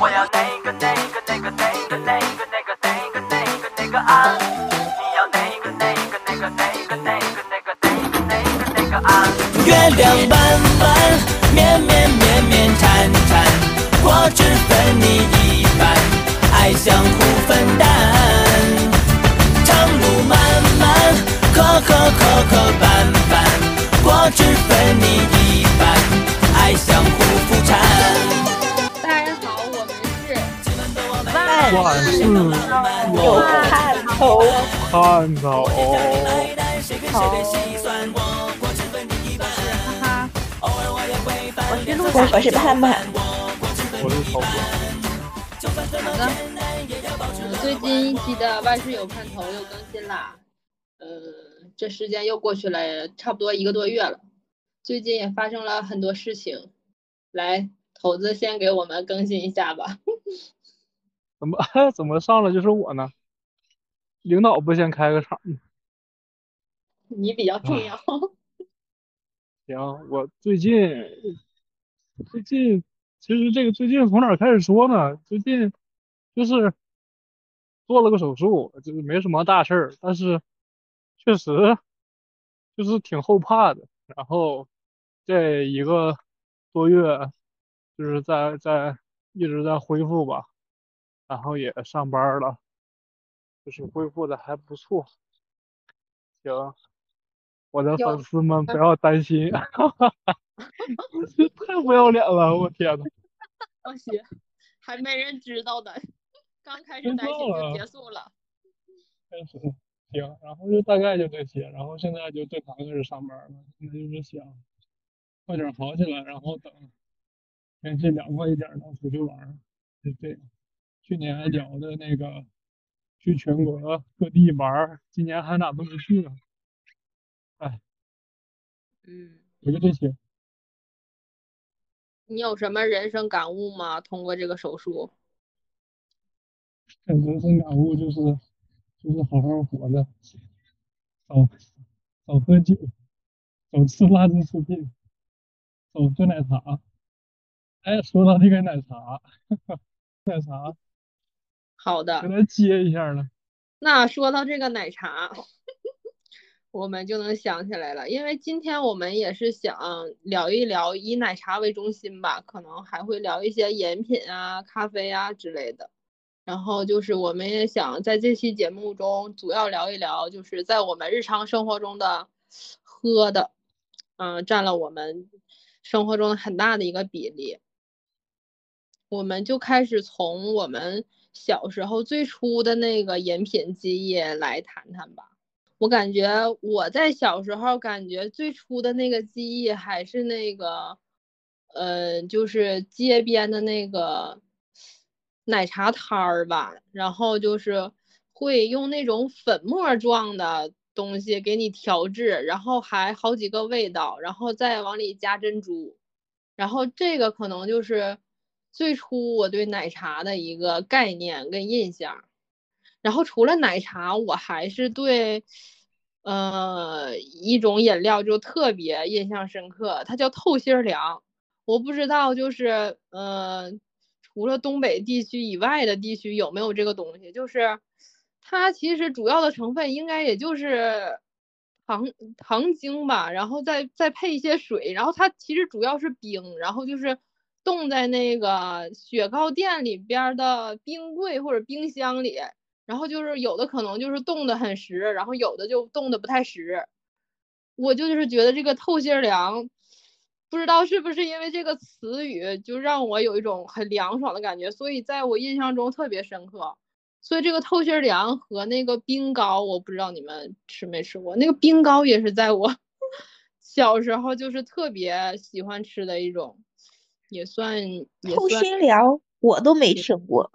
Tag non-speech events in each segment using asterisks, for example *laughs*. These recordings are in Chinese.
我要那个那个那个那个那个那个那个那个那个啊！你要那个那个那个那个那个那个那个那个那个啊！月亮弯弯，绵绵绵绵缠缠，我只分你一半，爱相互分担。长路漫漫，磕磕磕磕绊绊，我只分你一半，爱相互扶搀。万事有看头，看头，哈哈，我是陆我是盼盼，我是头哥。好的。嗯，最近一期的。万事有盼头又更新啦。呃，这时间又过去了差不多一个多月了，最近也发生了很多事情。来，头子先给我们更新一下吧。怎么 *laughs* 怎么上来就是我呢？领导不先开个场吗？你比较重要。*laughs* 行，我最近最近其实这个最近从哪儿开始说呢？最近就是做了个手术，就是没什么大事儿，但是确实就是挺后怕的。然后这一个多月就是在在一直在恢复吧，然后也上班了，就是恢复的还不错。行，我的粉丝们不要担心，这 *laughs* 太不要脸了，我天呐。*laughs* 放心，还没人知道的，刚开始知担心就结束了。开始行，然后就大概就这些，然后现在就正常开始上班了，现在就是想快点好起来，然后等天气凉快一点儿能出去玩儿，就这样。去年还聊的那个去全国各地玩儿，今年还哪都没去呢。哎，嗯，也就这些。你有什么人生感悟吗？通过这个手术？人生感悟就是就是好好活着，少少喝酒，少吃垃圾食品，少喝奶茶。哎，说到这个奶茶，*laughs* 奶茶好的给，它接一下呢。那说到这个奶茶，我们就能想起来了，因为今天我们也是想聊一聊以奶茶为中心吧，可能还会聊一些饮品啊、咖啡啊之类的。然后就是我们也想在这期节目中主要聊一聊，就是在我们日常生活中的喝的，嗯、占了我们生活中很大的一个比例。我们就开始从我们小时候最初的那个饮品记忆来谈谈吧。我感觉我在小时候感觉最初的那个记忆还是那个，呃，就是街边的那个奶茶摊儿吧，然后就是会用那种粉末状的东西给你调制，然后还好几个味道，然后再往里加珍珠，然后这个可能就是最初我对奶茶的一个概念跟印象。然后除了奶茶，我还是对，呃，一种饮料就特别印象深刻，它叫透心凉。我不知道，就是呃，除了东北地区以外的地区有没有这个东西？就是它其实主要的成分应该也就是糖糖精吧，然后再再配一些水，然后它其实主要是冰，然后就是冻在那个雪糕店里边的冰柜或者冰箱里。然后就是有的可能就是冻得很实，然后有的就冻得不太实。我就是觉得这个透心凉，不知道是不是因为这个词语就让我有一种很凉爽的感觉，所以在我印象中特别深刻。所以这个透心凉和那个冰糕，我不知道你们吃没吃过，那个冰糕也是在我 *laughs* 小时候就是特别喜欢吃的一种，也算也透算心凉我都没听过，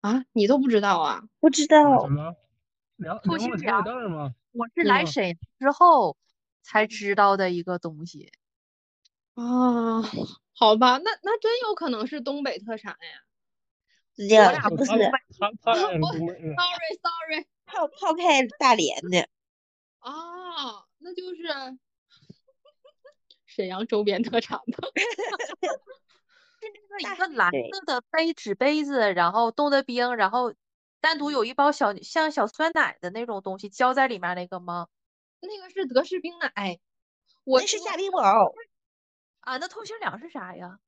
啊，你都不知道啊？不知道透心凉快铁凉蛋儿吗？我是来沈阳之后才知道的一个东西。啊，好吧，那那真有可能是东北特产呀。我俩不是他他 *laughs* 他俩也是东北人。Sorry Sorry，*laughs* 泡泡开大连的，啊，那就是沈阳周边特产吧。*laughs* 是那个一个蓝色的杯纸杯子，然后冻的冰，然后单独有一包小像小酸奶的那种东西浇在里面那个吗？那个是德式冰奶，我那是我夏冰宝，啊，那透心凉是啥呀？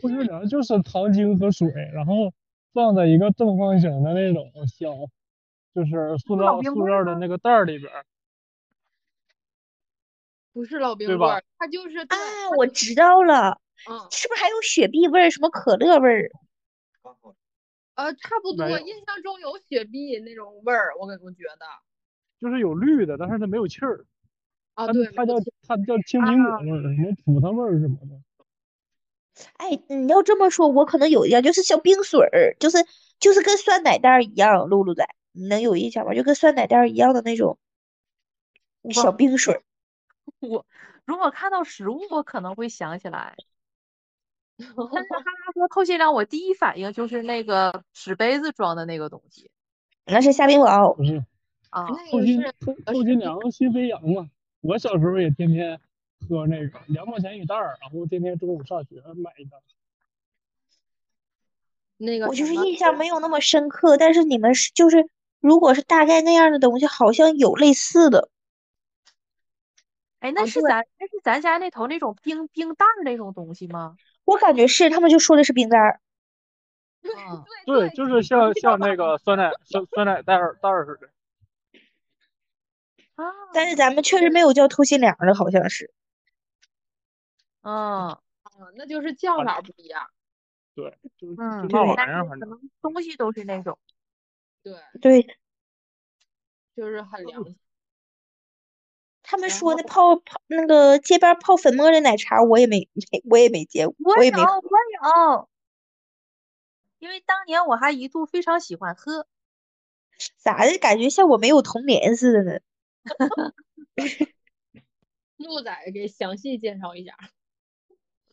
透心凉就是糖精和水，然后放在一个正方形的那种小，就是塑料塑料的那个袋儿里边儿。不是老冰棍儿，它就是对啊，我知道了，嗯是不是还有雪碧味儿，什么可乐味儿？呃差不多，印象中有雪碧那种味儿，我感我觉得就是有绿的，但是它没有气儿。啊，对，它叫它叫青苹果味儿，什么葡萄味儿什么的。哎，你要这么说，我可能有一样，就是小冰水儿，就是就是跟酸奶袋儿一样，露露仔，你能有印象吗？就跟酸奶袋儿一样的那种小冰水儿。我如果看到食物，我可能会想起来。但是哈哈说透心凉，我第一反应就是那个纸杯子装的那个东西那是夏冰宝，不是啊。那个透心是透透心凉心飞扬嘛。我小时候也天天喝那个，两毛钱一袋儿，然后天天中午上学买一袋。那个我就是印象没有那么深刻，但是你们是就是如果是大概那样的东西，好像有类似的。哎，那是咱那是咱家那头那种冰冰袋儿那种东西吗？我感觉是，他们就说的是冰袋儿。嗯，对，就是像像那个酸奶酸酸奶袋儿袋儿似的。啊，但是咱们确实没有叫透心凉的，好像是。嗯啊，那就是叫法不一样，对，就就嗯，那玩但是意儿，反正可能东西都是那种。对，对，就是很凉心。他们说的泡泡那个街边泡粉末的奶茶，我也没没我也没见过，我有，我也没喝。我有，因为当年我还一度非常喜欢喝。咋的？感觉像我没有童年似的呢？*laughs* 鹿仔给详细介绍一下。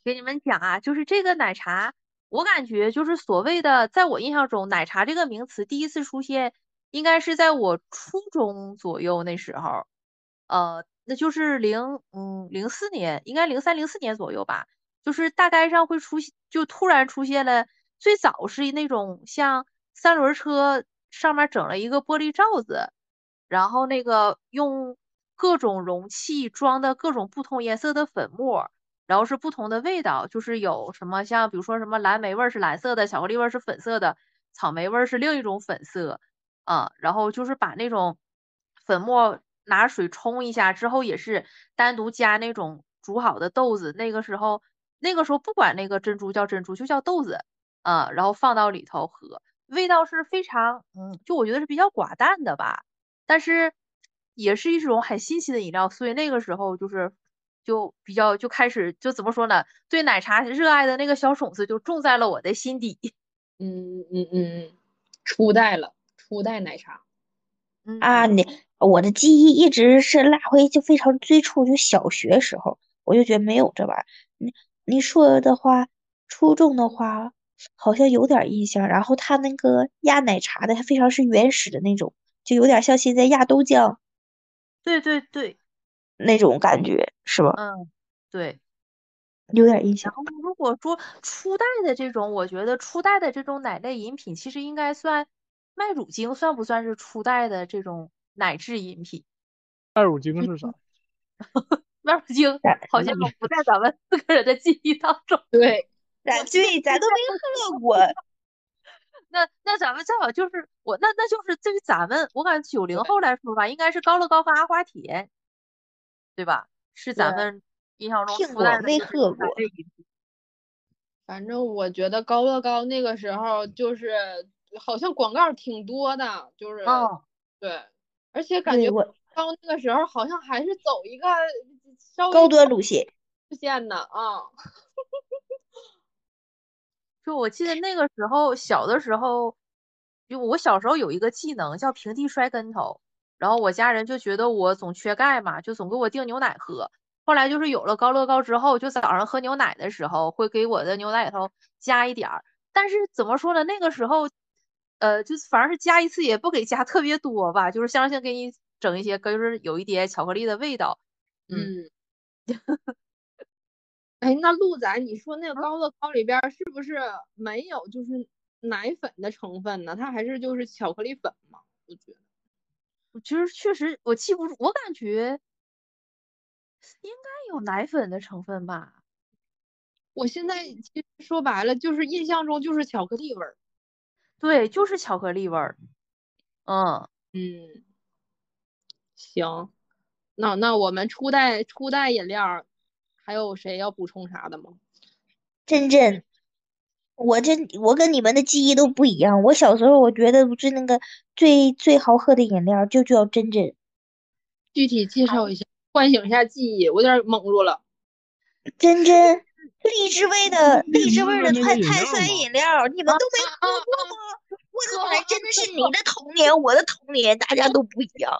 给你们讲啊，就是这个奶茶，我感觉就是所谓的，在我印象中，奶茶这个名词第一次出现，应该是在我初中左右那时候，呃，那就是零嗯零四年，应该零三零四年左右吧，就是大街上会出现，就突然出现了，最早是那种像三轮车上面整了一个玻璃罩子，然后那个用各种容器装的各种不同颜色的粉末。然后是不同的味道，就是有什么像比如说什么蓝莓味是蓝色的，巧克力味是粉色的，草莓味是另一种粉色，啊，然后就是把那种粉末拿水冲一下之后，也是单独加那种煮好的豆子，那个时候那个时候不管那个珍珠叫珍珠，就叫豆子，啊，然后放到里头喝，味道是非常，嗯，就我觉得是比较寡淡的吧，但是也是一种很新奇的饮料，所以那个时候就是。就比较就开始就怎么说呢？对奶茶热爱的那个小种子就种在了我的心底。*laughs* 嗯嗯嗯，初代了，初代奶茶。嗯啊，你我的记忆一直是拉回就非常最初就小学时候，我就觉得没有这玩意儿。你你说的话，初中的话好像有点印象。然后他那个压奶茶的，它非常是原始的那种，就有点像现在压豆浆对对对，那种感觉，是吧？嗯，对。有点印象然。后如果说初代的这种，我觉得初代的这种奶类饮品，其实应该算麦乳精，算不算是初代的这种奶制饮品？麦乳精是啥？*laughs* 麦乳精好像不在咱们四个人的记忆当中。对，咱对咱都没喝过，*laughs* 那那咱们正好就是我那那就是对于咱们，我感觉九零后来说吧，应该是高乐高和阿华田，对吧？是咱们印象中没喝过。*laughs* 反正我觉得高乐高那个时候就是好像广告挺多的，就是哦，对，而且感觉对我高那个时候好像还是走一个稍微高端路线。路线的啊。*laughs* 就我记得那个时候小的时候，就我小时候有一个技能叫平地摔跟头，然后我家人就觉得我总缺钙嘛，就总给我订牛奶喝。后来就是有了高乐高之后，就早上喝牛奶的时候会给我的牛奶里头加一点儿，但是怎么说呢？那个时候，呃，就是反正是加一次也不给加特别多吧，就是象征性给你整一些，就是有一点巧克力的味道。嗯嗯，*laughs* 哎，那鹿仔，你说那个高乐高里边是不是没有就是奶粉的成分呢？它还是就是巧克力粉吗？我觉得。我其实确实我记不住，我感觉应该有奶粉的成分吧。我现在其实说白了，就是印象中就是巧克力味儿。对，就是巧克力味儿。嗯，嗯，行，那那我们初代初代饮料还有谁要补充啥的吗？真真，我这我跟你们的记忆都不一样。我小时候我觉得不是那个最最好喝的饮料就叫真真。具体介绍一下，唤醒一下记忆，我有点懵住了。真真，荔枝味的荔枝味的碳碳酸饮料，你们都没喝过吗？我的妈，真的是你的童年，我的童年，大家都不一样。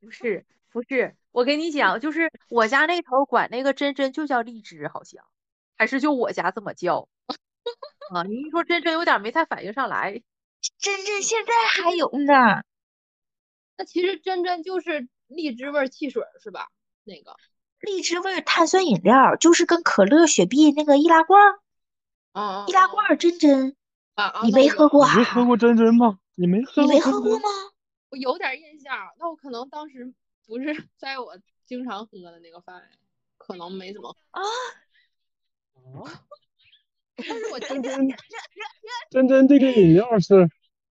不是不是，我跟你讲，就是我家那头管那个真真就叫荔枝，好像还是就我家这么叫。*laughs* 啊，你一说真真，有点没太反应上来。真真现在还有呢。那其实真真就是荔枝味儿汽水儿是吧？那个，荔枝味儿碳酸饮料就是跟可乐、雪碧那个易拉罐儿，啊易拉罐儿真真，啊啊！你没喝过啊你没？喝过真真吗？你没喝你过没喝过吗？我有点印象，那我可能当时不是在我经常喝的那个范围，可能没怎么。啊，啊 *laughs* 但是我真真真真这个饮料是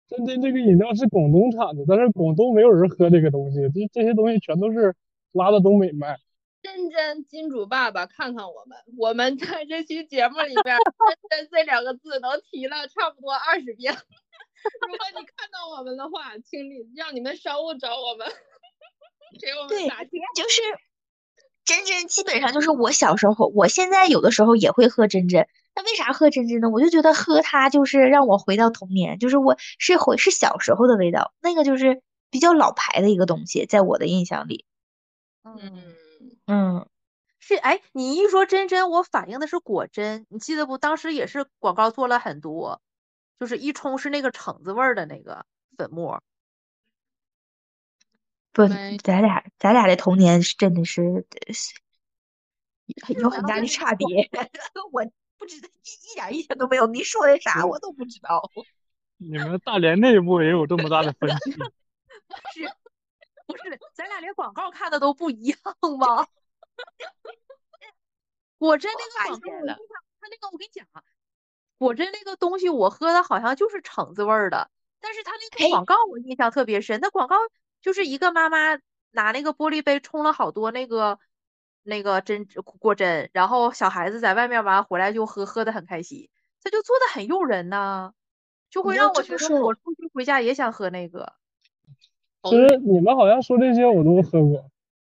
真真这个饮料是广东产的，但是广东没有人喝这个东西，这这些东西全都是拉到东北卖。真真金主爸爸看看我们，我们在这期节目里边儿“真真”这两个字能提了差不多二十遍。*laughs* 如果你看到我们的话，请你让你们商务找我们，给我们打钱。就是真真，基本上就是我小时候，我现在有的时候也会喝真真。那为啥喝真真呢？我就觉得喝它就是让我回到童年，就是我是回是小时候的味道，那个就是比较老牌的一个东西，在我的印象里。嗯，嗯，是哎，你一说真真，我反应的是果真，你记得不？当时也是广告做了很多，就是一冲是那个橙子味儿的那个粉末。不没，咱俩咱俩的童年是真的是是有很大的差别。*laughs* 我不知道一一点印象都没有，你说的啥我都不知道。*laughs* 你们大连内部也有这么大的分歧？*laughs* 是，不是，咱俩连广告看的都不一样吗？*laughs* 果真那个广告，现了我印象，它那个我跟你讲啊，果真那个东西我喝的好像就是橙子味儿的，但是他那个广告我印象特别深，那广告就是一个妈妈拿那个玻璃杯冲了好多那个那个真果真，然后小孩子在外面玩回来就喝，喝的很开心，他就做的很诱人呐，就会让我觉得我出去回家也想喝那个。其实你们好像说这些我都喝过，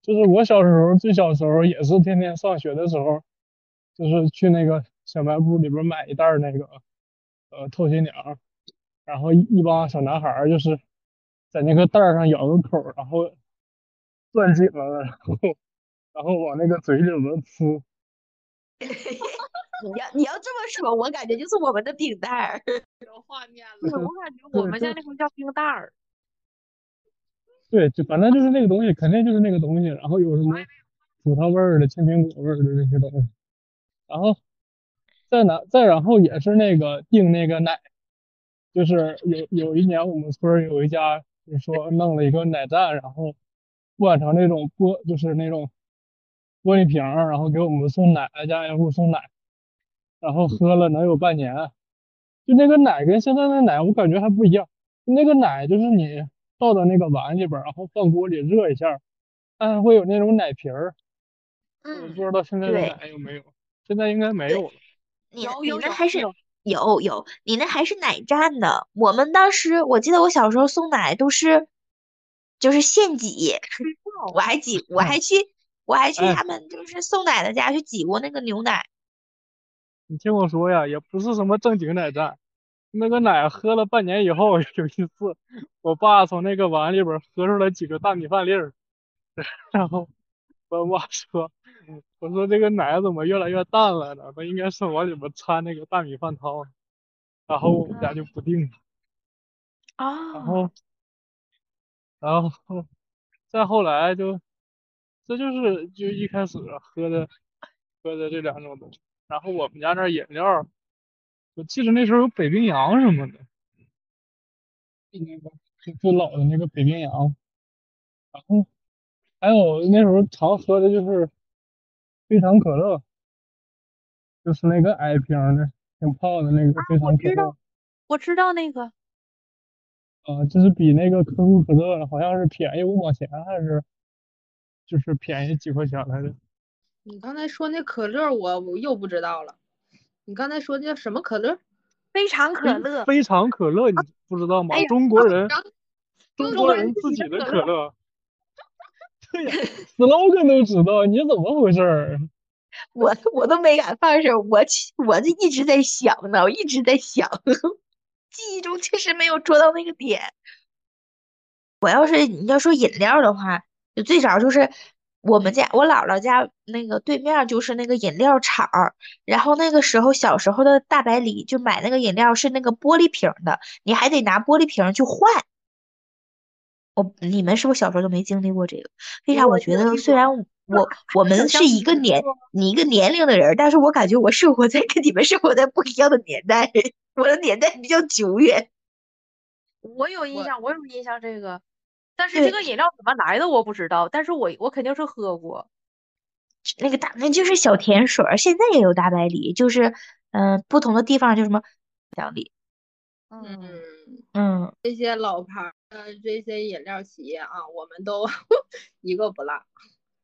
就是我小时候最小时候也是天天上学的时候，就是去那个小卖部里边买一袋儿那个呃透心凉，然后一一帮小男孩儿就是在那个袋儿上咬个口儿，然后攥紧了，*laughs* 然后然后往那个嘴里边吃。*laughs* 你要你要这么说，我感觉就是我们的饼袋儿。有画面，了。我感觉我们家那会叫冰袋儿。对，就反正就是那个东西，肯定就是那个东西。然后有什么葡萄味儿的、青苹果味儿的这些东西，然后再拿再然后也是那个订那个奶，就是有有一年我们村儿有一家就说弄了一个奶站，然后灌成那种玻就是那种玻璃瓶儿，然后给我们送奶，挨家挨户送奶，然后喝了能有半年。就那个奶跟现在的奶我感觉还不一样，那个奶就是你。倒到那个碗里边，然后放锅里热一下，它还会有那种奶皮儿。我嗯不，知道现在的奶有没有，现在应该没有了。你有有有你那还是有有有，你那还是奶站呢。我们当时我记得我小时候送奶都是就是现挤，我还挤，我还去我还去哎他们就是送奶的家去挤过那个牛奶。你听我说呀，也不是什么正经奶站，那个奶喝了半年以后，*laughs* 有一次我爸从那个碗里边喝出来几个大米饭粒儿，*laughs* 然后我妈说，我说这个奶怎么越来越淡了呢？它应该是往里边掺那个大米饭汤，然后我们家就不定了。啊然哦，后，然后再后来就，这就是就一开始喝的喝的这两种东西。然后我们家那儿饮料，我记得那时候有北冰洋什么的，就那个就最老的那个北冰洋，然后还有那时候常喝的就是非常可乐，就是那个矮瓶的，挺胖的那个非常可乐我知道。我知道那个，啊，就是比那个可口可乐好像是便宜五毛钱，还是就是便宜几块钱来着？你刚才说那可乐，我我又不知道了。你刚才说的叫什么可乐？非常可乐。非常可乐，你不知道吗哎？中国人，中国人人自己的可可乐。对呀，slogan 都知道，你怎么回事儿？*laughs* 我我都没敢放手，我我就一直在想呢，我一直在想，*laughs* 记忆中确实没有捉到那个点。我要是你要说饮料的话，就最早就是我们家我姥姥家那个对面就是那个饮料厂儿，然后那个时候小时候的大白梨就买那个饮料是那个玻璃瓶的，你还得拿玻璃瓶去换。我你们是不是小时候都没经历过这个？为啥？我觉得虽然我我们是一个年你一个年龄的人，但是我感觉我生活在跟你们生活在不一样的年代，*laughs* 我的年代比较久远。我我有印象，我有印象这个，但是这个饮料怎么来的我不知道，但是我我肯定是喝过。那个大那就是小甜水儿，现在也有大白梨，就是嗯、呃不同的地方就什么奖励，嗯，嗯，嗯，这些老牌儿的这些饮料企业啊，我们都 *laughs* 一个不落。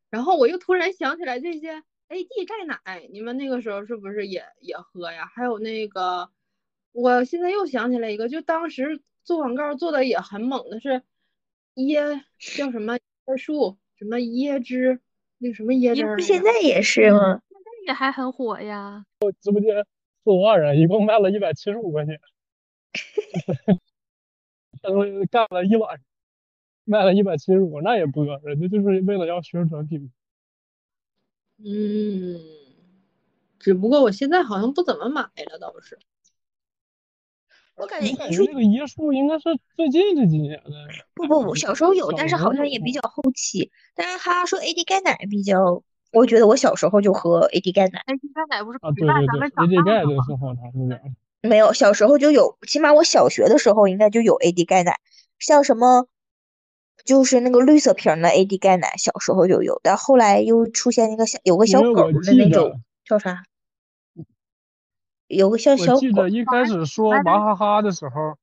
然后我又突然想起来这些 AD 钙奶，你们那个时候是不是也也喝呀？还有那个，我现在又想起来一个，就当时做广告做的也很猛的是椰叫什么椰树，什么椰汁，那个什么椰汁儿不现在也是吗？这个还很火呀。我直播间四五万人，一共卖了一百七十五块钱，他说干了一晚上，卖了一百七十五，那也不多，人家就是为了要宣传品牌。嗯，只不过我现在好像不怎么买了，倒是。我感觉艺术感觉那个椰树应该是最近这几年的。不不不，小时候有，但是好像也比较后期。但是他说 AD 钙奶比较，我觉得我小时候就喝 AD 钙奶，AD 钙奶不是啊，陪伴对对对咱们长，AD 钙的大的吗？是好长时间了。没有，小时候就有，起码我小学的时候应该就有 AD 钙奶，像什么就是那个绿色瓶的 AD 钙奶，小时候就有，但后来又出现那个小有个小狗的那种叫啥，有个像小我记得一开始说娃哈哈的时候，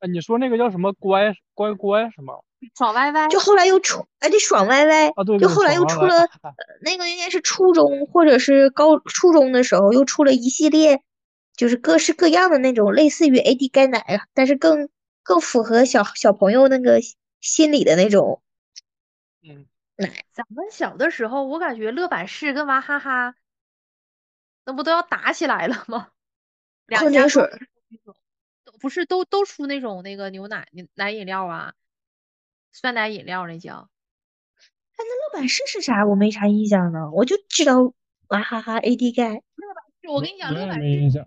哎，你说那个叫什么乖乖乖什么爽歪歪，就后来又出，哎，这爽歪歪，啊？对对，就后来又出了，歪歪呃那个应该是初中或者是高初中的时候，又出了一系列，就是各式各样的那种类似于 AD 钙奶，但是更更符合小小朋友那个心理的那种嗯，奶。咱们小的时候，我感觉乐百氏跟娃哈哈，那不都要打起来了吗？*laughs* 矿泉水都不是都都出那种那个牛奶奶饮料啊，酸奶饮料那叫那。乐百氏是啥？我没啥印象呢，我就知道娃哈哈 AD 钙。乐百氏我跟你讲，乐百氏没印象。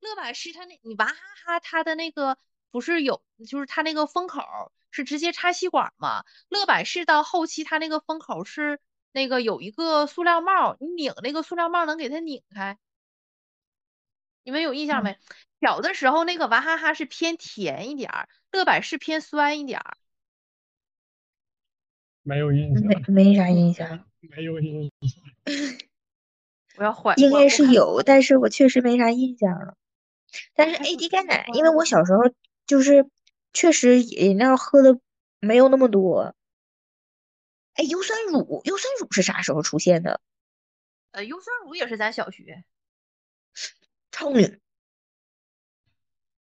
乐百氏它那你娃哈哈它的那个不是有，就是它那个封口是直接插吸管吗？乐百氏到后期它那个封口是那个有一个塑料帽儿，你拧那个塑料帽儿能给它拧开。你们有印象没？小的时候那个娃哈哈是偏甜一点儿，乐百氏偏酸一点儿。没有印象，没没啥印象，*laughs* 没有印象。*laughs* 我要缓，应该是有，但是我确实没啥印象了。但是 AD 钙奶，因为我小时候就是确实饮料喝的没有那么多。哎，优酸乳，优酸乳是啥时候出现的？呃优酸乳也是咱小学。超女，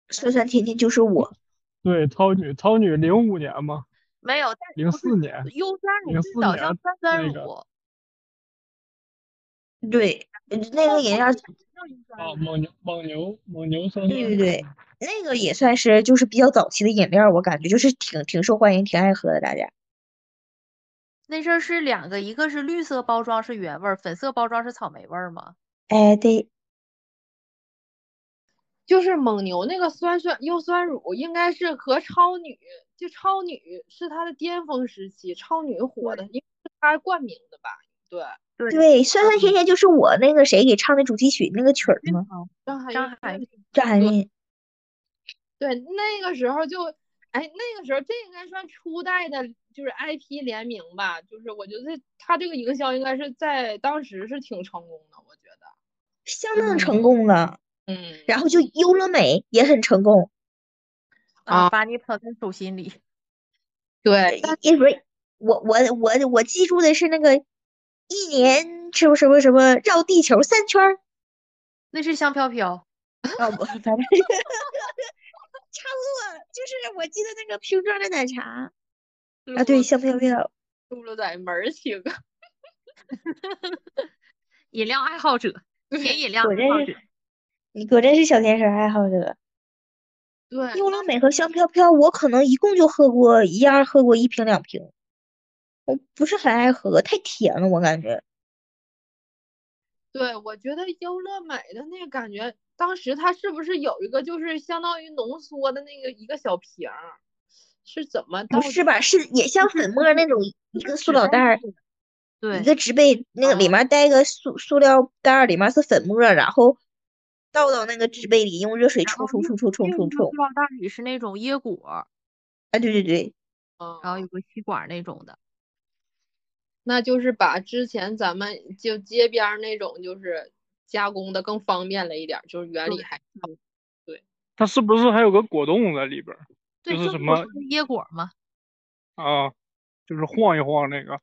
酸酸甜甜就是我。对，超女，超女零五年吗，没有，但零四年，优酸乳最04早叫年酸酸那个乳，对，那个饮料，叫啊，蒙牛，蒙牛，蒙牛酸对对对，那个也算是就是比较早期的饮料，我感觉就是挺挺受欢迎，挺爱喝的，大家。那阵儿是两个，一个是绿色包装是原味儿，粉色包装是草莓味儿吗？哎，对，就是蒙牛那个酸酸优酸乳，应该是和超女，就超女是它的巅峰时期，超女火的，因为是它冠名的吧？对，对对，酸酸甜甜就是我那个谁给唱的主题曲那个曲儿吗？张含张含张含韵。对，那个时候就，哎，那个时候这应该算初代的，就是 IP 联名吧，就是我觉得他这个营销应该是在当时是挺成功的，我觉得，相当成功了。嗯，然后就优乐美也很成功，啊把你捧在手心里。对，因为我我我我记住的是那个一年什么什么什么绕地球三圈儿，那是香飘飘，啊不，反正 *laughs* 差不多，就是我记得那个瓶装的奶茶啊，对，香飘飘。露露在门儿清，*laughs* 饮料爱好者，甜饮料果真爱好者是。你果真是小甜食爱好者。对，优乐美和香飘飘，我可能一共就喝过一样，喝过一瓶两瓶，我不是很爱喝，太甜了，我感觉。对，我觉得优乐美的那个感觉，当时它是不是有一个就是相当于浓缩的那个一个小瓶儿，是怎么不是吧？是也像粉末那种一个塑料袋儿，对一，个植被，那个里啊面带个塑塑料袋儿，里面是粉末，然后倒到那个植被里，用热水冲冲冲冲冲冲冲塑。料袋里是那种椰果，啊，对对对，嗯，然后有个吸管那种的。那就是把之前咱们就街边儿那种就是加工的更方便了一点儿，就是原理还对还它是不是还有个果冻在里边儿对，就是什么椰果吗。啊？就是晃一晃那个。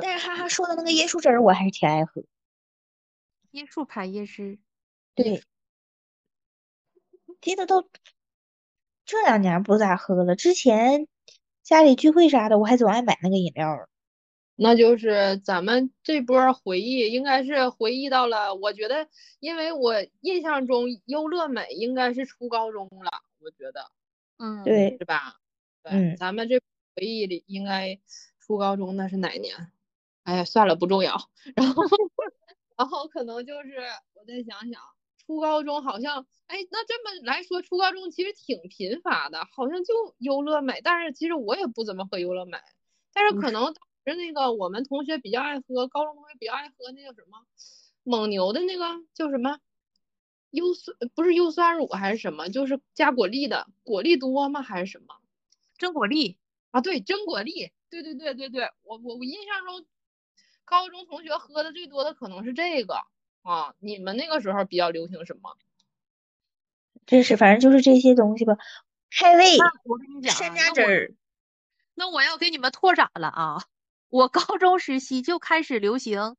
但是哈哈说的那个椰树汁儿，我还是挺爱喝。椰树牌椰汁，对，记得都这两年不咋喝了，之前家里聚会啥的，我还总爱买那个饮料。那就是咱们这波回忆，应该是回忆到了。我觉得，因为我印象中优乐美应该是初高中了，我觉得嗯，对，是吧？对，嗯咱们这回忆里应该初高中那是哪年？哎呀，算了，不重要。然后，*laughs* 然后可能就是我再想想，初高中好像，哎，那这么来说，初高中其实挺贫乏的，好像就优乐美，但是其实我也不怎么喝优乐美，但是可能当时那个我们同学比较爱喝，高中同学比较爱喝那个什么蒙牛的那个叫什么优酸，不是优酸乳还是什么，就是加果粒的，果粒多吗还是什么？真果粒，啊，对，真果粒，对对对对对，我我我印象中，高中同学喝的最多的可能是这个啊。你们那个时候比较流行什么？真是，反正就是这些东西吧。开胃、那我跟你讲啊，山楂汁儿，那我要给你们拓展了啊！我高中时期就开始流行，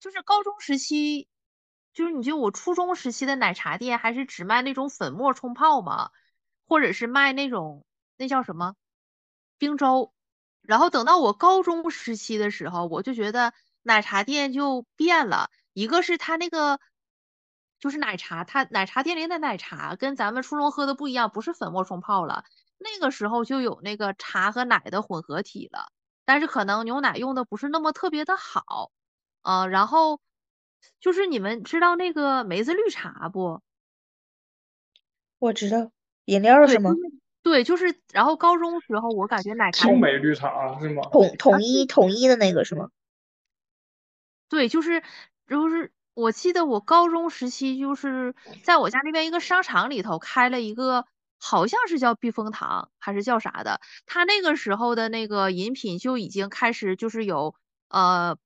就是高中时期，就是你就我初中时期的奶茶店还是只卖那种粉末冲泡嘛，或者是卖那种那叫什么冰粥。然后等到我高中时期的时候，我就觉得奶茶店就变了，一个是它那个就是奶茶，它奶茶店里的奶茶跟咱们初中喝的不一样，不是粉末冲泡了。那个时候就有那个茶和奶的混合体了，但是可能牛奶用的不是那么特别的好，呃，然后就是你们知道那个梅子绿茶不？我知道，饮料，是吗就？是对，就是，然后高中时候我感觉奶茶青梅绿茶是吗？统统一统一的那个是吗？对，就是就是，我记得我高中时期就是在我家那边一个商场里头开了一个，好像是叫避风塘还是叫啥的，他那个时候的那个饮品就已经开始就是有呃，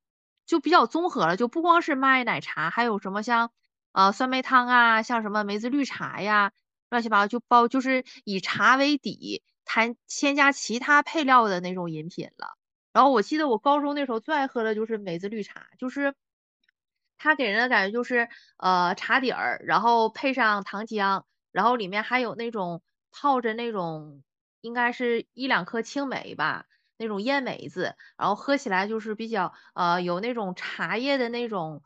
就比较综合了，就不光是卖奶茶，还有什么像呃酸梅汤啊，像什么梅子绿茶呀，乱七八糟就包就是以茶为底，谈添加其他配料的那种饮品了。然后我记得我高中那时候最爱喝的就是梅子绿茶，就是它给人的感觉就是呃茶底儿，然后配上糖浆，然后里面还有那种泡着那种应该是一两颗青梅吧，那种烟梅子，然后喝起来就是比较呃有那种茶叶的那种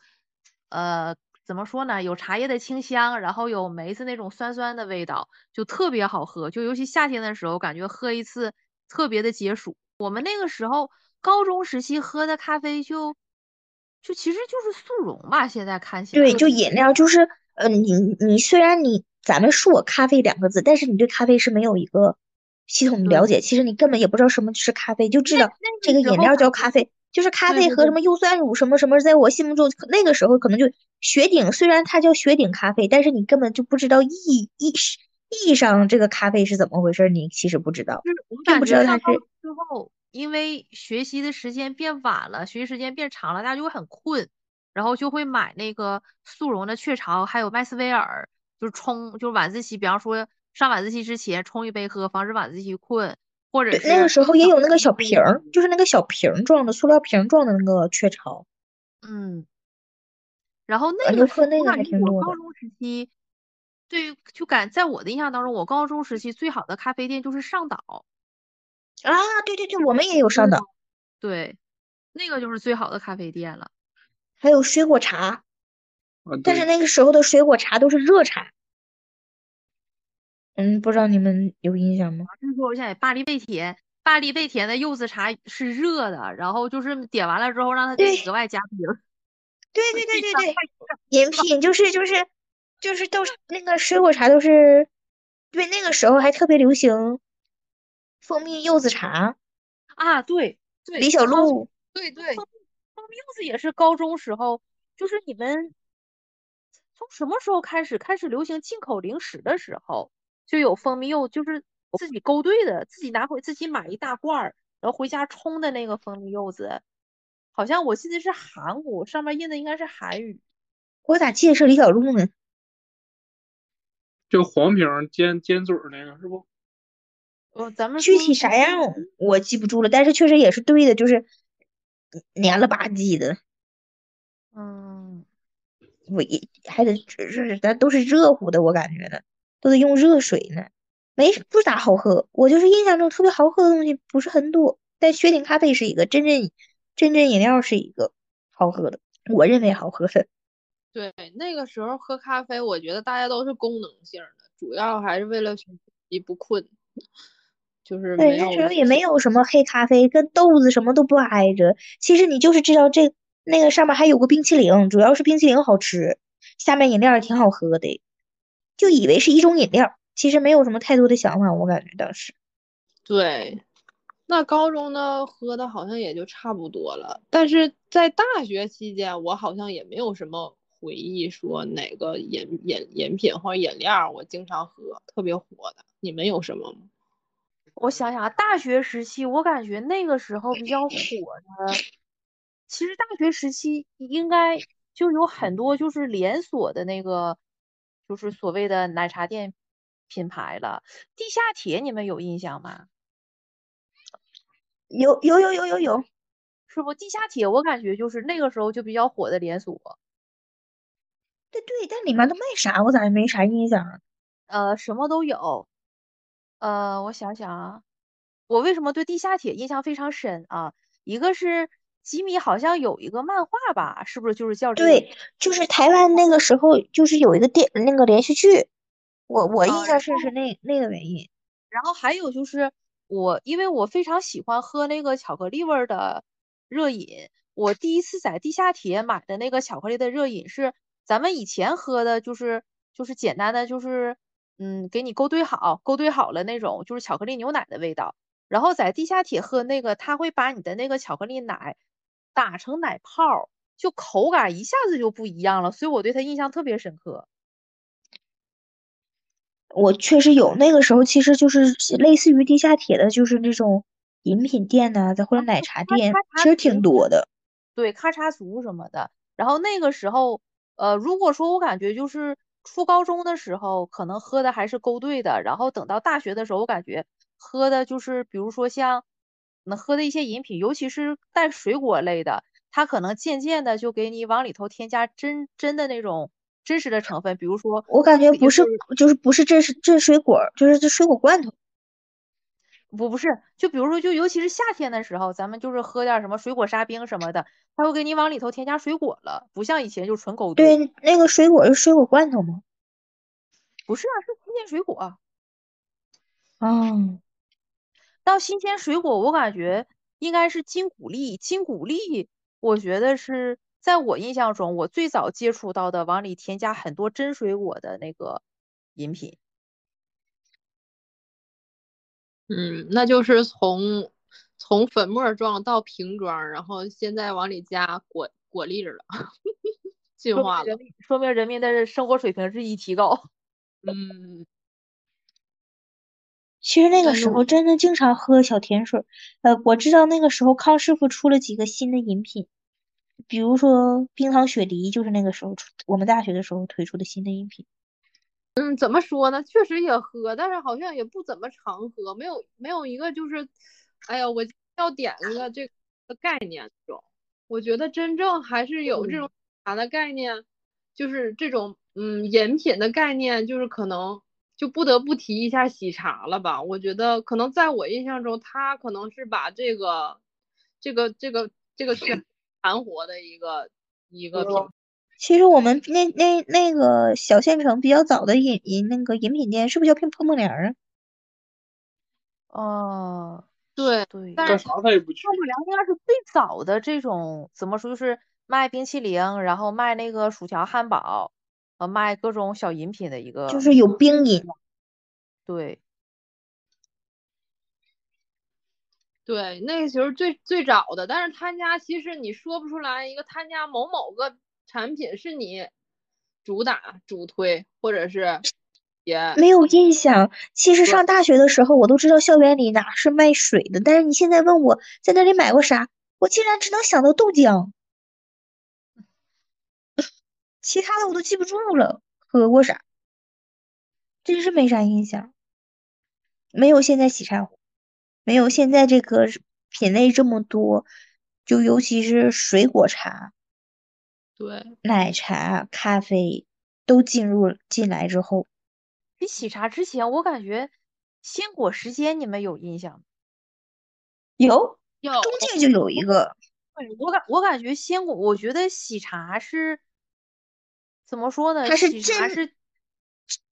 呃怎么说呢，有茶叶的清香，然后有梅子那种酸酸的味道，就特别好喝，就尤其夏天的时候，感觉喝一次特别的解暑。我们那个时候高中时期喝的咖啡就就其实就是速溶吧，现在看起来。对，就饮料，就是呃，你你虽然你咱们说咖啡两个字，但是你对咖啡是没有一个系统的了解，其实你根本也不知道什么是咖啡，就知道这个饮料叫咖啡，就是咖啡和什么优酸乳什么什么，在我心目中那个时候可能就雪顶，虽然它叫雪顶咖啡，但是你根本就不知道意意意义上这个咖啡是怎么回事，你其实不知道，并不知道它是。之后，因为学习的时间变晚了，学习时间变长了，大家就会很困，然后就会买那个速溶的雀巢，还有麦斯威尔，就是冲，就是晚自习，比方说上晚自习之前冲一杯喝，防止晚自习困，或者是那个时候也有那个小瓶儿，就是那个小瓶状的，塑料瓶状的那个雀巢。嗯，然后那个喝那个还挺多的。高中时期，对于就感在我的印象当中，我高中时期最好的咖啡店就是上岛。啊，对对对，我们也有上岛，对，那个就是最好的咖啡店了。还有水果茶，但是那个时候的水果茶都是热茶。嗯，不知道你们有印象吗？就是说，我想巴黎贝甜，巴黎贝甜的柚子茶是热的，然后就是点完了之后让他给你额外加冰。对对对对对，饮品就是就是就是都是那个水果茶都是，对，那个时候还特别流行。蜂蜜柚子茶啊，对对，李小璐，对对，蜂蜜柚子也是高中时候，就是你们从什么时候开始开始流行进口零食的时候，就有蜂蜜柚，就是自己勾兑的，自己拿回自己买一大罐儿，然后回家冲的那个蜂蜜柚子，好像我记得是韩国，上面印的应该是韩语，我咋记得是李小璐呢？就黄瓶尖尖嘴儿那个是不？哦，咱们具体啥样我记不住了，但是确实也是对的，就是黏了吧唧的。嗯，我也还得是咱都是热乎的，我感觉呢，都得用热水呢，没不咋好喝。我就是印象中特别好喝的东西不是很多，但雪顶咖啡是一个真正真正饮料是一个好喝的，我认为好喝的。*laughs* 对，那个时候喝咖啡，我觉得大家都是功能性的，主要还是为了学习不困。就是对，那时候也没有什么黑咖啡，跟豆子什么都不挨着。其实你就是知道这那个上面还有个冰淇淋，主要是冰淇淋好吃，下面饮料也挺好喝的，就以为是一种饮料，其实没有什么太多的想法。我感觉当时，对，那高中呢喝的好像也就差不多了，但是在大学期间，我好像也没有什么回忆说哪个饮饮饮品或者饮料我经常喝特别火的，你们有什么吗？我想想啊，大学时期我感觉那个时候比较火的，其实大学时期应该就有很多就是连锁的那个，就是所谓的奶茶店品牌了。地下铁你们有印象吗？有有有有有有，是不？地下铁我感觉就是那个时候就比较火的连锁。对对，但里面都卖啥？我咋没啥印象啊？呃，什么都有。呃，我想想啊，我为什么对地下铁印象非常深啊？一个是吉米好像有一个漫画吧，是不是就是叫对，就是台湾那个时候就是有一个电那个连续剧，我我印象是是那那个原因。然后还有就是我，因为我非常喜欢喝那个巧克力味的热饮，我第一次在地下铁买的那个巧克力的热饮是咱们以前喝的，就是就是简单的就是。嗯，给你勾兑好，勾兑好了那种就是巧克力牛奶的味道。然后在地下铁喝那个，他会把你的那个巧克力奶打成奶泡，就口感一下子就不一样了。所以我对他印象特别深刻。我确实有那个时候，其实就是类似于地下铁的，就是那种饮品店呐，或者奶茶店，其实挺多的。对，咔嚓族什么的。然后那个时候，呃，如果说我感觉就是。初高中的时候，可能喝的还是勾兑的，然后等到大学的时候，我感觉喝的就是，比如说像能喝的一些饮品，尤其是带水果类的，它可能渐渐的就给你往里头添加真真的那种真实的成分，比如说，我感觉不是，就是不是真是真水果，就是这水果罐头。不不是，就比如说，就尤其是夏天的时候，咱们就是喝点什么水果沙冰什么的，他会给你往里头添加水果了，不像以前就纯勾兑。对，那个水果是水果罐头吗？不是啊，是新鲜水果。哦，到新鲜水果，我感觉应该是金谷粒。金谷粒，我觉得是在我印象中，我最早接触到的往里添加很多真水果的那个饮品。嗯，那就是从从粉末状到瓶装，然后现在往里加果果粒儿了，*laughs* 进说明化了。人民说明人民的生活水平日益提高。*laughs* 嗯，其实那个时候真的经常喝小甜水儿，呃，我知道那个时候康师傅出了几个新的饮品，比如说冰糖雪梨，就是那个时候出，我们大学的时候推出的新的饮品。嗯，怎么说呢？确实也喝，但是好像也不怎么常喝，没有没有一个就是，哎呀，我要点一个这个概念这种。我觉得真正还是有这种茶的概念，就是这种嗯饮品的概念，就是可能就不得不提一下喜茶了吧。我觉得可能在我印象中，他可能是把这个这个这个这个全盘活的一个一个品其实我们那那那个小县城比较早的饮饮那个饮品店，是不是叫碰碰碰凉儿啊？哦，对，对，但是干啥他也不去。泡沫凉应该是最早的这种怎么说，就是卖冰淇淋，然后卖那个薯条、汉堡，呃，卖各种小饮品的一个，就是有冰饮。对，对，那个时候最最早的，但是他家其实你说不出来一个他家某某个产品是你主打主推，或者是也没有印象。其实上大学的时候，我都知道校园里哪是卖水的，但是你现在问我在那里买过啥，我竟然只能想到豆浆，其他的我都记不住了，喝过啥，真是没啥印象。没有现在喜茶火，没有现在这个品类这么多，就尤其是水果茶、对，奶茶、咖啡都进入进来之后，比喜茶之前，我感觉鲜果时间你们有印象吗？有有中间就有一个。对，我感我感觉鲜果，我觉得喜茶是怎么说呢？他是喜茶是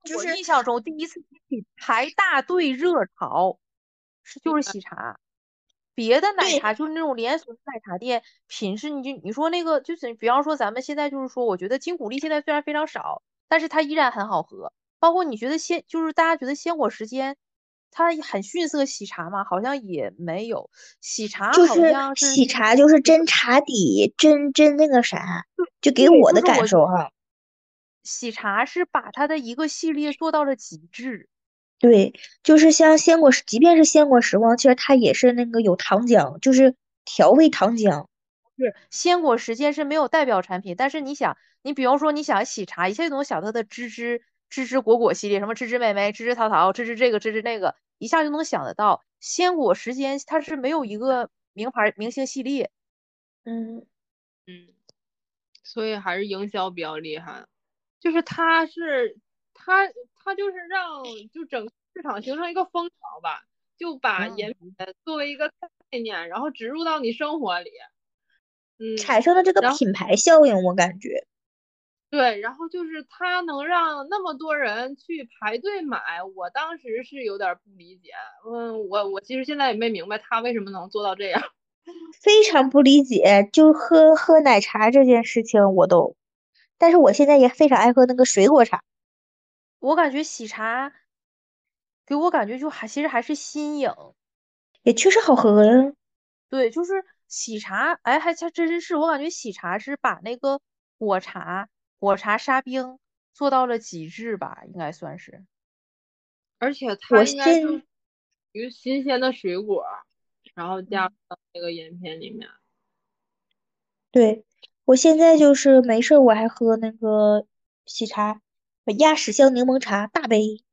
就是我印象中第一次排大队热潮，是就是喜茶。别的奶茶就是那种连锁奶茶店，品质你就你说那个就是比方说咱们现在就是说，我觉得金古力现在虽然非常少，但是它依然很好喝。包括你觉得鲜就是大家觉得鲜果时间它很逊色喜茶嘛？好像也没有，喜茶好就是喜茶就是真茶底，真真那个啥，就给我的感受哈。喜茶是把它的一个系列做到了极致。对，就是像鲜果，即便是鲜果时光，其实它也是那个有糖浆，就是调味糖浆。是鲜果时间是没有代表产品，但是你想，你比方说你想喜茶，一下就能想到的芝芝芝芝果果系列，什么芝芝美美、芝芝桃桃、芝芝这个、芝芝那个，一下就能想得到。鲜果时间它是没有一个名牌明星系列，嗯，嗯，所以还是营销比较厉害，就是他是他他就是让就整个市场形成一个风潮吧，就把嗯饮品作为一个概念，然后植入到你生活里。嗯，产生了这个品牌效应，我感觉。对，然后就是它能让那么多人去排队买，我当时是有点不理解。嗯，我我其实现在也没明白他为什么能做到这样。非常不理解，就喝喝奶茶这件事情我都，但是我现在也非常爱喝那个水果茶。我感觉喜茶给我感觉就还其实还是新颖。也确实好喝呀。对，就是喜茶，哎，还还真是，我感觉喜茶是把那个果茶、果茶沙冰做到了极致吧，应该算是。而且它应该现就是一个新鲜的水果，然后加嗯到那个饮品里面。对，我现在就是没事儿我还喝那个喜茶，鸭屎香柠檬茶大杯。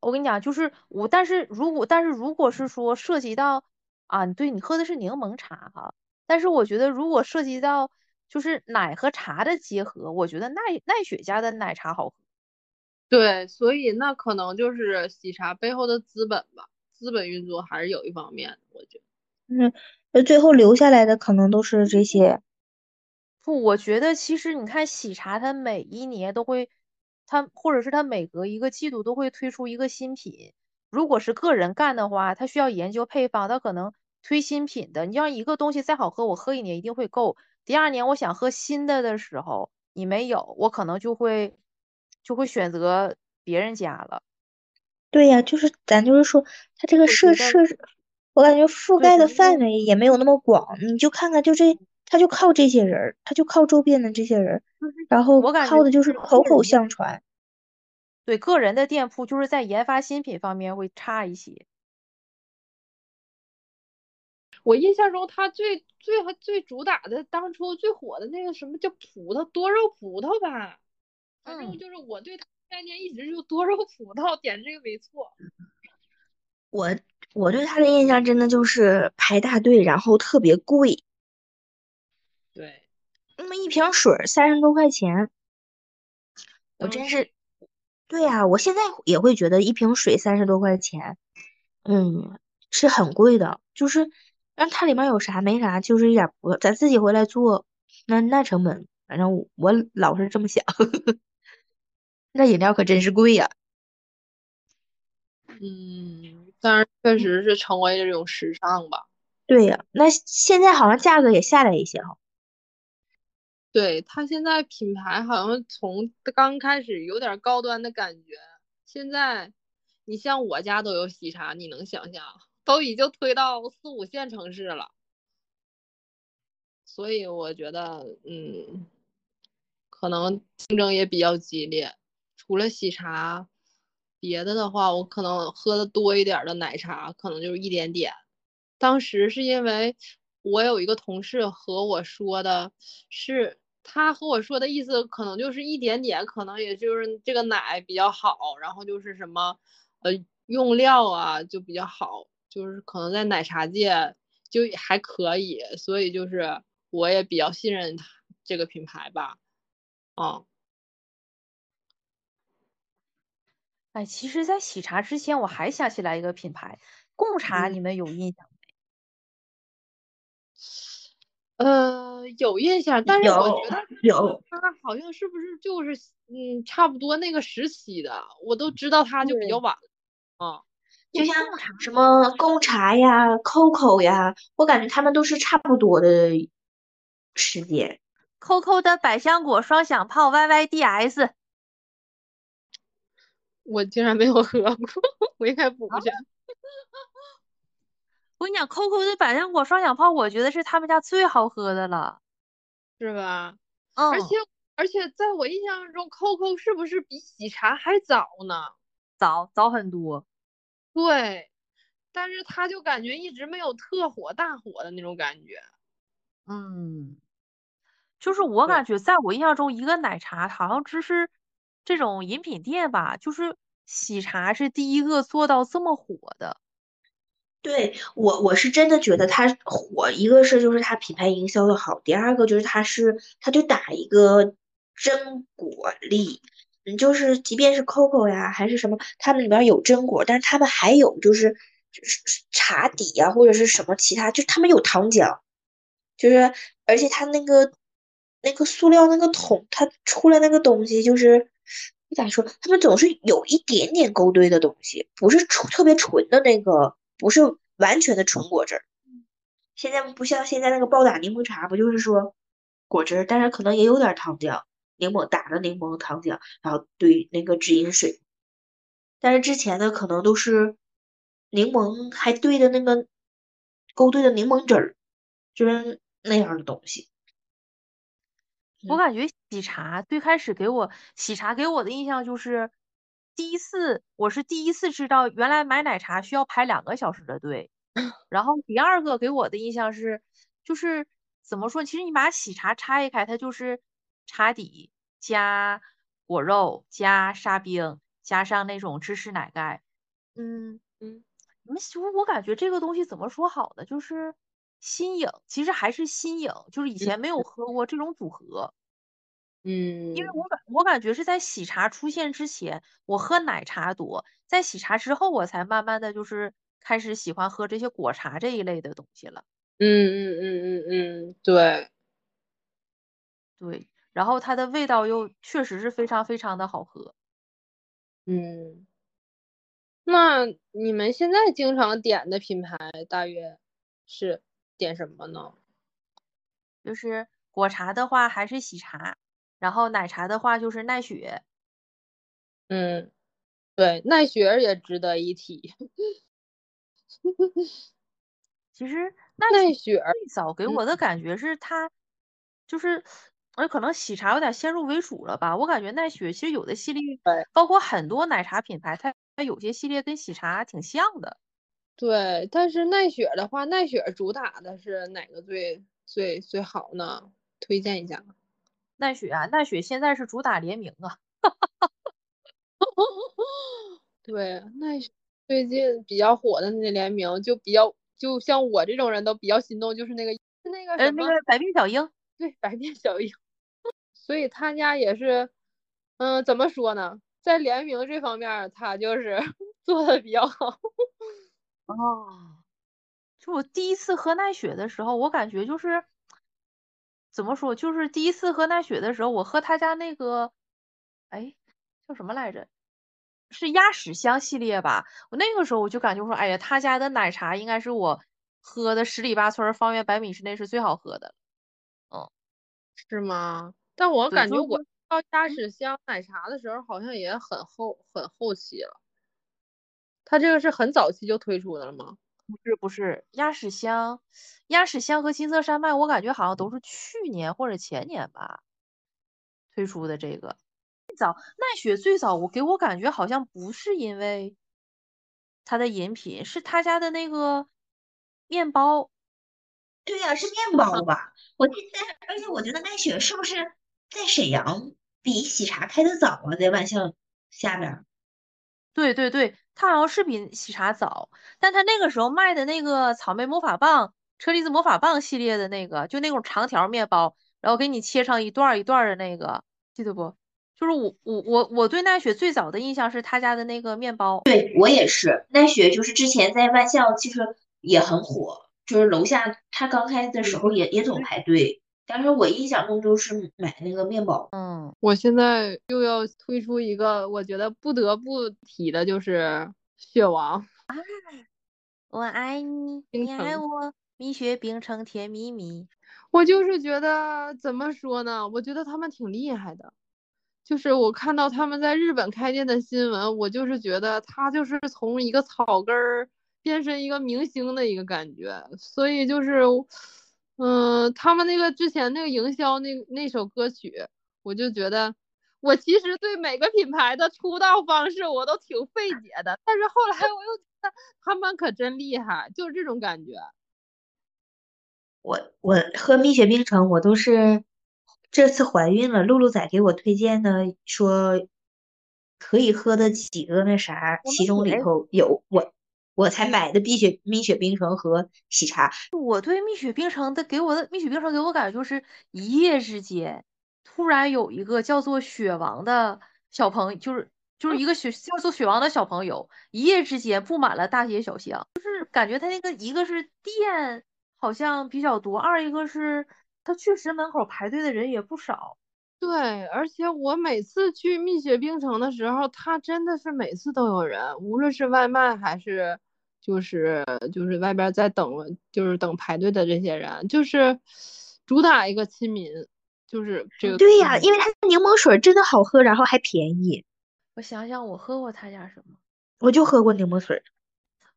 我跟你讲，就是我，但是如果但是如果是说涉及到啊，对你喝的是柠檬茶哈，但是我觉得如果涉及到就是奶和茶的结合，我觉得奈奈雪家的奶茶好喝。对，所以那可能就是喜茶背后的资本吧，资本运作还是有一方面的，我觉得。嗯，那最后留下来的可能都是这些。不，我觉得其实你看喜茶，它每一年都会，它或者是它每隔一个季度都会推出一个新品。如果是个人干的话，他需要研究配方，他可能推新品的。你像一个东西再好喝，我喝一年一定会够。第二年我想喝新的的时候，你没有，我可能就会就会选择别人家了。对呀，就是咱就是说，它这个设设置，我感觉覆盖的范围也没有那么广，你就看看就这，他就靠这些人儿，他就靠周边的这些人儿，然后我感觉靠的就是是口口相传。对个人的店铺，就是在研发新品方面会差一些。我印象中他最最最主打的当初最火的那个什么叫葡萄多肉葡萄吧，反正嗯就是我对他概念一直就多肉葡萄，点这个没错。我我对他的印象真的就是排大队，然后特别贵，对，那么一瓶水三十多块钱，我真是，对呀，我现在也会觉得一瓶水三十多块钱，嗯，是很贵的。就是，但它里面有啥没啥，就是一点儿不，咱自己回来做，那那成本，反正我我老是这么想。*laughs* 那饮料可真是贵呀。嗯，但是确实是成为了这种时尚吧。对呀，那现在好像价格也下来一些哈。对，它现在品牌好像从刚开始有点高端的感觉，现在你像我家都有喜茶，你能想象，都已经推到四五线城市了。所以我觉得，嗯，可能竞争也比较激烈。除了喜茶，别的的话，我可能喝的多一点的奶茶，可能就是一点点。当时是因为我有一个同事和我说的是，他和我说的意思可能就是一点点，可能也就是这个奶比较好，然后就是什么呃用料啊就比较好，就是可能在奶茶界就还可以，所以就是我也比较信任他这个品牌吧，嗯。哎，其实，在喜茶之前，我还想起来一个品牌，贡茶，嗯你们有印象没？呃，有印象，但是我觉得有，他好像是不是就是嗯，差不多那个时期的，我都知道他就比较晚了啊。就像，什么贡茶呀、COCO 呀，我感觉他们都是差不多的时间。COCO 的百香果双响炮 YYDS，我竟然没有喝过，我应该补啊去。*laughs* 我跟你讲，COCO 的百香果双响炮，我觉得是他们家最好喝的了。是吧？嗯，而且而且在我印象中，COCO 是不是比喜茶还早呢？早早很多。对，但是它就感觉一直没有特火大火的那种感觉。嗯，就是我感觉，在我印象中，一个奶茶好像只是这种饮品店吧，就是喜茶是第一个做到这么火的。对，我我是真的觉得它火，一个是就是它品牌营销的好，第二个就是它是它就打一个榛果粒，嗯，就是即便是 COCO 呀还是什么，它们里边有榛果，但是它们还有就是就是茶底呀或者是什么其他，就是它们有糖浆，就是而且它那个那个塑料那个桶，它出来那个东西就是咋说，他们总是有一点点勾兑的东西，不是纯特别纯的那个，不是完全的纯果汁儿。现在不像现在那个暴打柠檬茶，不就是说果汁儿，但是可能也有点糖浆，柠檬打的柠檬糖浆，然后兑那个直饮水。但是之前的可能都是柠檬还兑的那个勾兑的柠檬汁儿，就是那样的东西。嗯我感觉喜茶最开始给我喜茶给我的印象就是，第一次我是第一次知道原来买奶茶需要排两个小时的队，*laughs* 然后第二个给我的印象是，就是怎么说，其实你把喜茶拆开，它就是茶底加果肉加沙冰加上那种芝士奶盖，嗯嗯，你们我我感觉这个东西怎么说好呢？就是新颖，其实还是新颖，就是以前没有喝过这种组合。嗯，因为我感我感觉是在喜茶出现之前，我喝奶茶多，在喜茶之后，我才慢慢的就是开始喜欢喝这些果茶这一类的东西了。嗯嗯嗯嗯嗯，对，对，然后它的味道又确实是非常非常的好喝。嗯。那你们现在经常点的品牌大约是点什么呢？就是果茶的话还是喜茶，然后奶茶的话就是奈雪。嗯，对，奈雪也值得一提。*laughs* 其实奈奈雪，最早给我的感觉是它，就是，而，可能喜茶有点先入为主了吧。我感觉奈雪其实有的系列，包括很多奶茶品牌，它它有些系列跟喜茶挺像的。对，但是奈雪的话，奈雪主打的是哪个最最最好呢？推荐一下。奈雪啊，奈雪现在是主打联名啊。*laughs* 对，奈雪最近比较火的那联名，就比较就像我这种人都比较心动，就是那个那个呃，什么，那个百变小樱，对，百变小樱。*laughs* 所以他家也是，嗯，怎么说呢，在联名这方面儿，他就是 *laughs* 做的比较好。哦，就我第一次喝奈雪的时候，我感觉就是怎么说，就是第一次喝奈雪的时候，我喝他家那个，哎，叫什么来着？是鸭屎香系列吧？我那个时候我就感觉说，哎呀，他家的奶茶应该是我喝的十里八村、方圆百米之内是最好喝的。嗯，是吗？但我，感觉我就是到鸭嗯屎香奶茶的时候，好像也很后很后期了。它这个是很早期就推出的了吗？不是不是鸭屎香，鸭屎香和金色山脉，我感觉好像都是去年或者前年吧推出的这个。最早奈雪最早我给我感觉好像不是因为它的饮品，是他家的那个面包。对呀、是面包吧？我记得，而且我觉得奈雪是不是在沈阳比喜茶开的早啊？在万象下边。对对对，它好像是比喜茶早，但它那个时候卖的那个草莓魔法棒、车厘子魔法棒系列的那个，就那种长条面包，然后给你切成一段一段的那个，记得不？就是我我我我对奈雪最早的印象是他家的那个面包，对，我也是。奈雪就是之前在万象其实也很火，就是楼下他刚开的时候也也总排队。但是我印象中就是买那个面包。嗯，我现在又要推出一个，我觉得不得不提的就是雪王。我爱你，你爱我，蜜雪冰城甜蜜蜜。我就是觉得怎么说呢？我觉得他们挺厉害的。就是我看到他们在日本开店的新闻，我就是觉得他就是从一个草根儿变身一个明星的一个感觉。所以就是，嗯、他们那个之前那个营销那那首歌曲，我就觉得，我其实对每个品牌的出道方式我都挺费解的，但是后来我又觉得他们可真厉害，就是这种感觉。我我喝蜜雪冰城，我都是这次怀孕了，露露仔给我推荐的，说可以喝的几个那啥，其中里头有我我才买的蜜雪蜜雪冰城和喜茶。我对蜜雪冰城的给我的蜜雪冰城给我感觉就是一夜之间，突然有一个叫做雪王的小朋友，就是就是一个雪叫做雪王的小朋友，一夜之间布满了大街小巷，就是感觉他那个一个是店好像比较多，二一个是他确实门口排队的人也不少。对，而且我每次去蜜雪冰城的时候，它真的是每次都有人，无论是外卖还是就是就是外边在等就是等排队的这些人，就是主打一个亲民，就是这个对呀，嗯因为它柠檬水真的好喝，然后还便宜。我想想，我喝过他家什么？我就喝过柠檬水，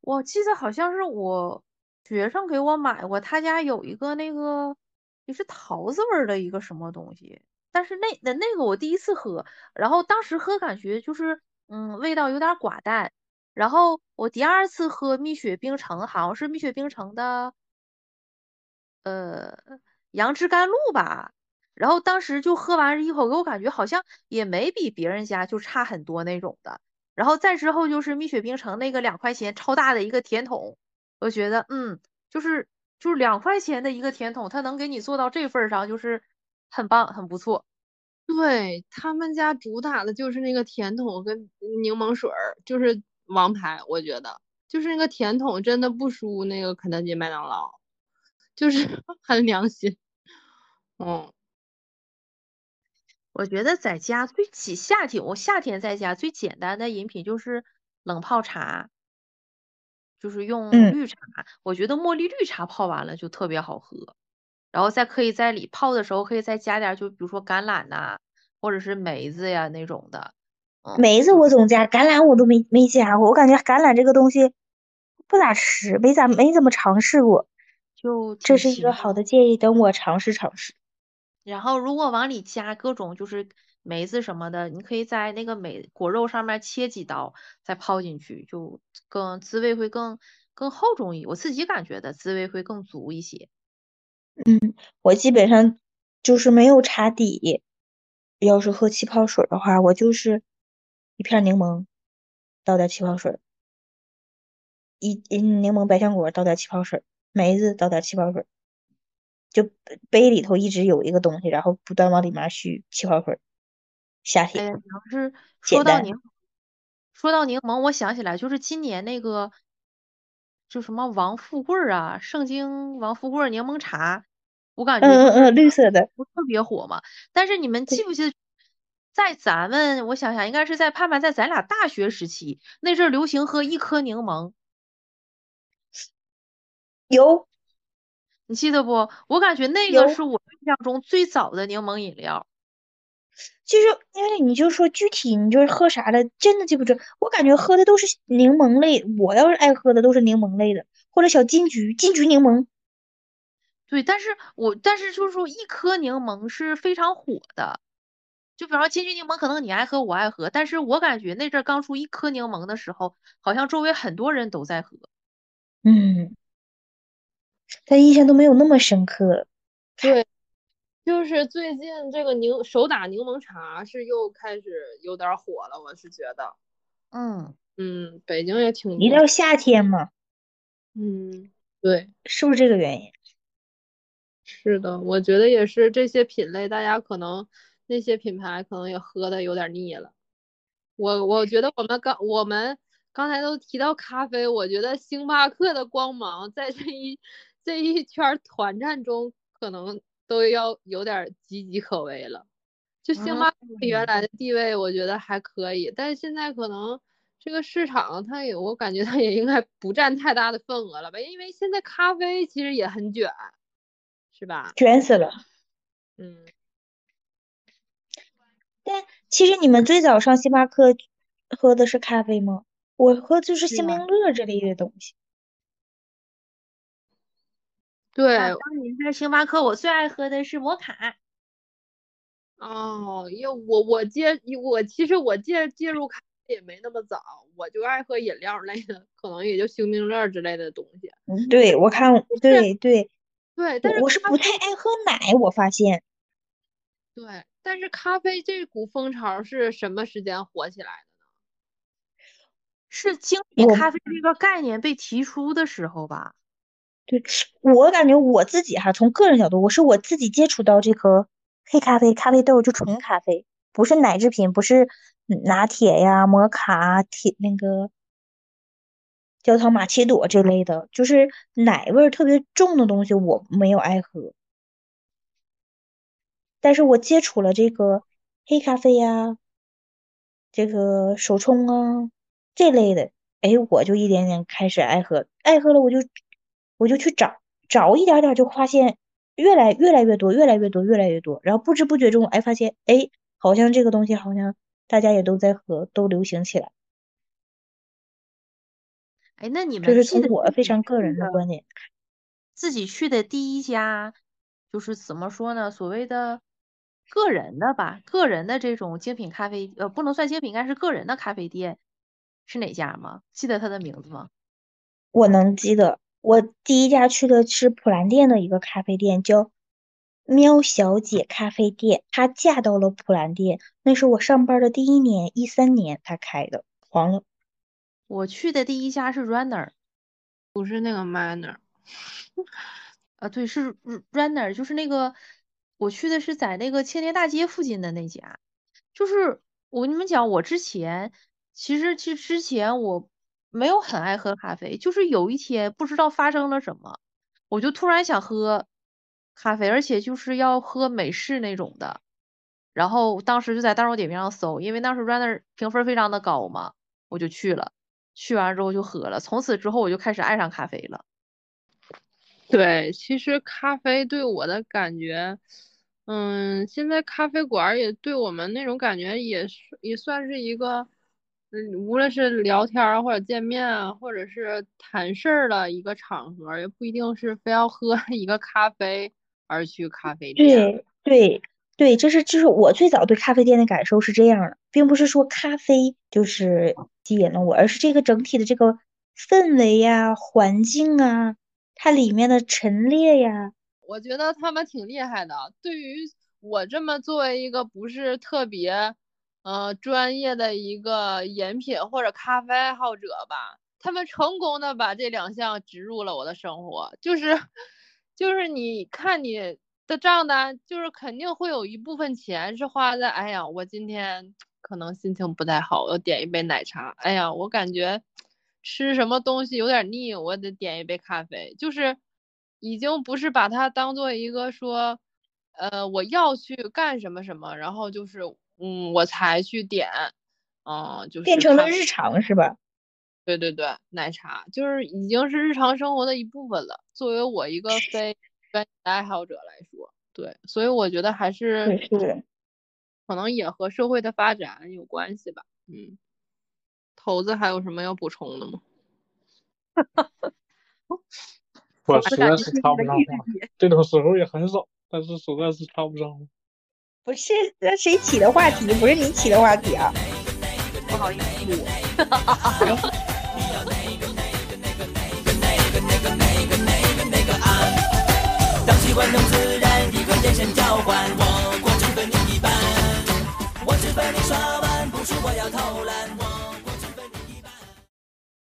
我记得好像是我学生给我买过，他家有一个那个也是桃子味儿的一个什么东西，但是那那那个我第一次喝，然后当时喝感觉就是嗯味道有点寡淡，然后我第二次喝蜜雪冰城，好像是蜜雪冰城的呃杨枝甘露吧，然后当时就喝完一口，给我感觉好像也没比别人家就差很多那种的。然后再之后就是蜜雪冰城那个两块钱超大的一个甜筒，我觉得嗯，就是就是两块钱的一个甜筒，它能给你做到这份上，就是很棒，很不错。对他们家主打的就是那个甜筒跟柠檬水儿，就是王牌，我觉得就是那个甜筒真的不输那个肯德基、麦当劳，就是 *laughs* 很良心。嗯，我觉得在家最起夏天，我夏天在家最简单的饮品就是冷泡茶，就是用嗯绿茶。我觉得茉莉绿茶泡完了就特别好喝，然后再可以在里泡的时候可以再加点儿，就比如说橄榄呐、或者是梅子呀那种的，嗯梅子我总加，橄榄我都没没加过。我感觉橄榄这个东西不咋吃，没咋没怎么尝试过。就这是一个好的建议，等我尝试尝试。然后如果往里加各种就是梅子什么的，你可以在那个梅果肉上面切几刀，再泡进去，就更滋味会更更厚重一，我自己感觉的滋味会更足一些。嗯我基本上就是没有茶底，要是喝气泡水的话，我就是一片柠檬，倒点气泡水，一嗯柠檬百香果倒点气泡水，梅子倒点气泡水，就杯杯里头一直有一个东西，然后不断往里面续气泡水。夏哎天呀，你要是说到柠，说到柠檬，我想起来就是今年那个，就什么王富贵啊，圣经王富贵柠檬茶，我感觉嗯嗯嗯，绿色的，不特别火嘛。但是你们记不记得，在咱们我想想，应该是在盼盼在咱俩大学时期那阵儿流行喝一颗柠檬，有你记得不？我感觉那个有是我印象中最早的柠檬饮料。其实因为你就说具体你就是喝啥的，真的记不住。我感觉喝的都是柠檬类，我要是爱喝的都是柠檬类的，或者小金桔、金桔柠檬。对，但是我但是就是说，一颗柠檬是非常火的。就比方说金桔柠檬，可能你爱喝，我爱喝，但是我感觉那阵儿刚出一颗柠檬的时候，好像周围很多人都在喝。嗯，但印象都没有那么深刻。对，就是最近这个柠手打柠檬茶是又开始有点儿火了，我是觉得，嗯，嗯，北京也挺一，到夏天嘛，嗯，对，是不是这个原因？是的，我觉得也是这些品类，大家可能那些品牌可能也喝的有点腻了。我我觉得我们刚我们刚才都提到咖啡，我觉得星巴克的光芒在这一这一圈儿团战中，可能都要有点儿岌岌可危了。就星巴克原来的地位，我觉得还可以，但是现在可能这个市场它也，我感觉它也应该不占太大的份额了吧，因为现在咖啡其实也很卷，是吧？卷死了。嗯。但其实你们最早上星巴克喝的是咖啡吗？我喝就是星冰乐这类的东西。对，啊，当年在星巴克，我最爱喝的是摩卡。哦，因为我我接我其实我介介入咖啡也没那么早，我就爱喝饮料类的，可能也就星冰乐之类的东西。嗯，对，我看，对对，对，但是我我是咖不太爱喝奶，我发现。对，但是咖啡这股风潮是什么时间火起来的呢？是精品咖啡这个概念被提出的时候吧？对，我感觉我自己哈，从个人角度，我是我自己接触到这个黑咖啡、咖啡豆，就纯咖啡，不是奶制品，不是拿铁呀、摩卡、铁那个焦糖玛奇朵这类的，就是奶味儿特别重的东西，我没有爱喝。但是我接触了这个黑咖啡呀，这个手冲啊这类的，哎，我就一点点开始爱喝，爱喝了我就我就去找找一点点，就发现越来越来越多，越来越多，越来越多，然后不知不觉中，哎，发现哎，好像这个东西好像大家也都在喝，都流行起来，哎，那你们就是从我非常个人的的观点。自己去的第一家，就是怎么说呢？所谓的个人的吧，个人的这种精品咖啡，呃，不能算精品，应该是个人的咖啡店，是哪家吗？记得它的名字吗？我能记得，我第一家去的是普兰店的一个咖啡店，叫喵小姐咖啡店。她嫁到了普兰店，那是我上班的第一年，一三年她开的，黄了。我去的第一家是 Runner，不是那个 Manner，啊，对，是 Ru- Runner，就是那个我去的是在那个青年大街附近的那家。就是我跟你们讲，我之前其实其实之前我没有很爱喝咖啡，就是有一天不知道发生了什么，我就突然想喝咖啡，而且就是要喝美式那种的。然后当时就在大众点评上搜，因为当时 Runner 评分非常的高嘛，我就去了。去完之后就喝了，从此之后我就开始爱上咖啡了。对，其实咖啡对我的感觉，嗯，现在咖啡馆也对我们那种感觉也是也算是一个，嗯，无论是聊天，或者见面啊，或者是谈事儿的一个场合，也不一定是非要喝 *laughs* 一个咖啡而去咖啡店。对对对，这是就是我最早对咖啡店的感受是这样的，并不是说咖啡就是吸引了我，而是这个整体的这个氛围呀、环境啊，它里面的陈列呀。我觉得他们挺厉害的。对于我这么作为一个不是特别，呃，专业的一个饮品或者咖啡爱好者吧，他们成功的把这两项植入了我的生活。就是，就是你看你的账单，就是肯定会有一部分钱是花在，哎呀，我今天可能心情不太好，我点一杯奶茶。哎呀，我感觉吃什么东西有点腻，我得点一杯咖啡。就是。已经不是把它当做一个说，呃，我要去干什么什么，然后就是，嗯，我才去点，嗯，就是变成了日常是吧？对对对，奶茶就是已经是日常生活的一部分了。作为我一个非专业爱好者来说，对，所以我觉得还是，可能也和社会的发展有关系吧。嗯，头子还有什么要补充的吗？*laughs* *laughs* 我实在是插不上话，这种时候也很少，但是实在是插不上话。不是，那谁起的话题？不是你起的话题啊，不好意思。哈哈哈。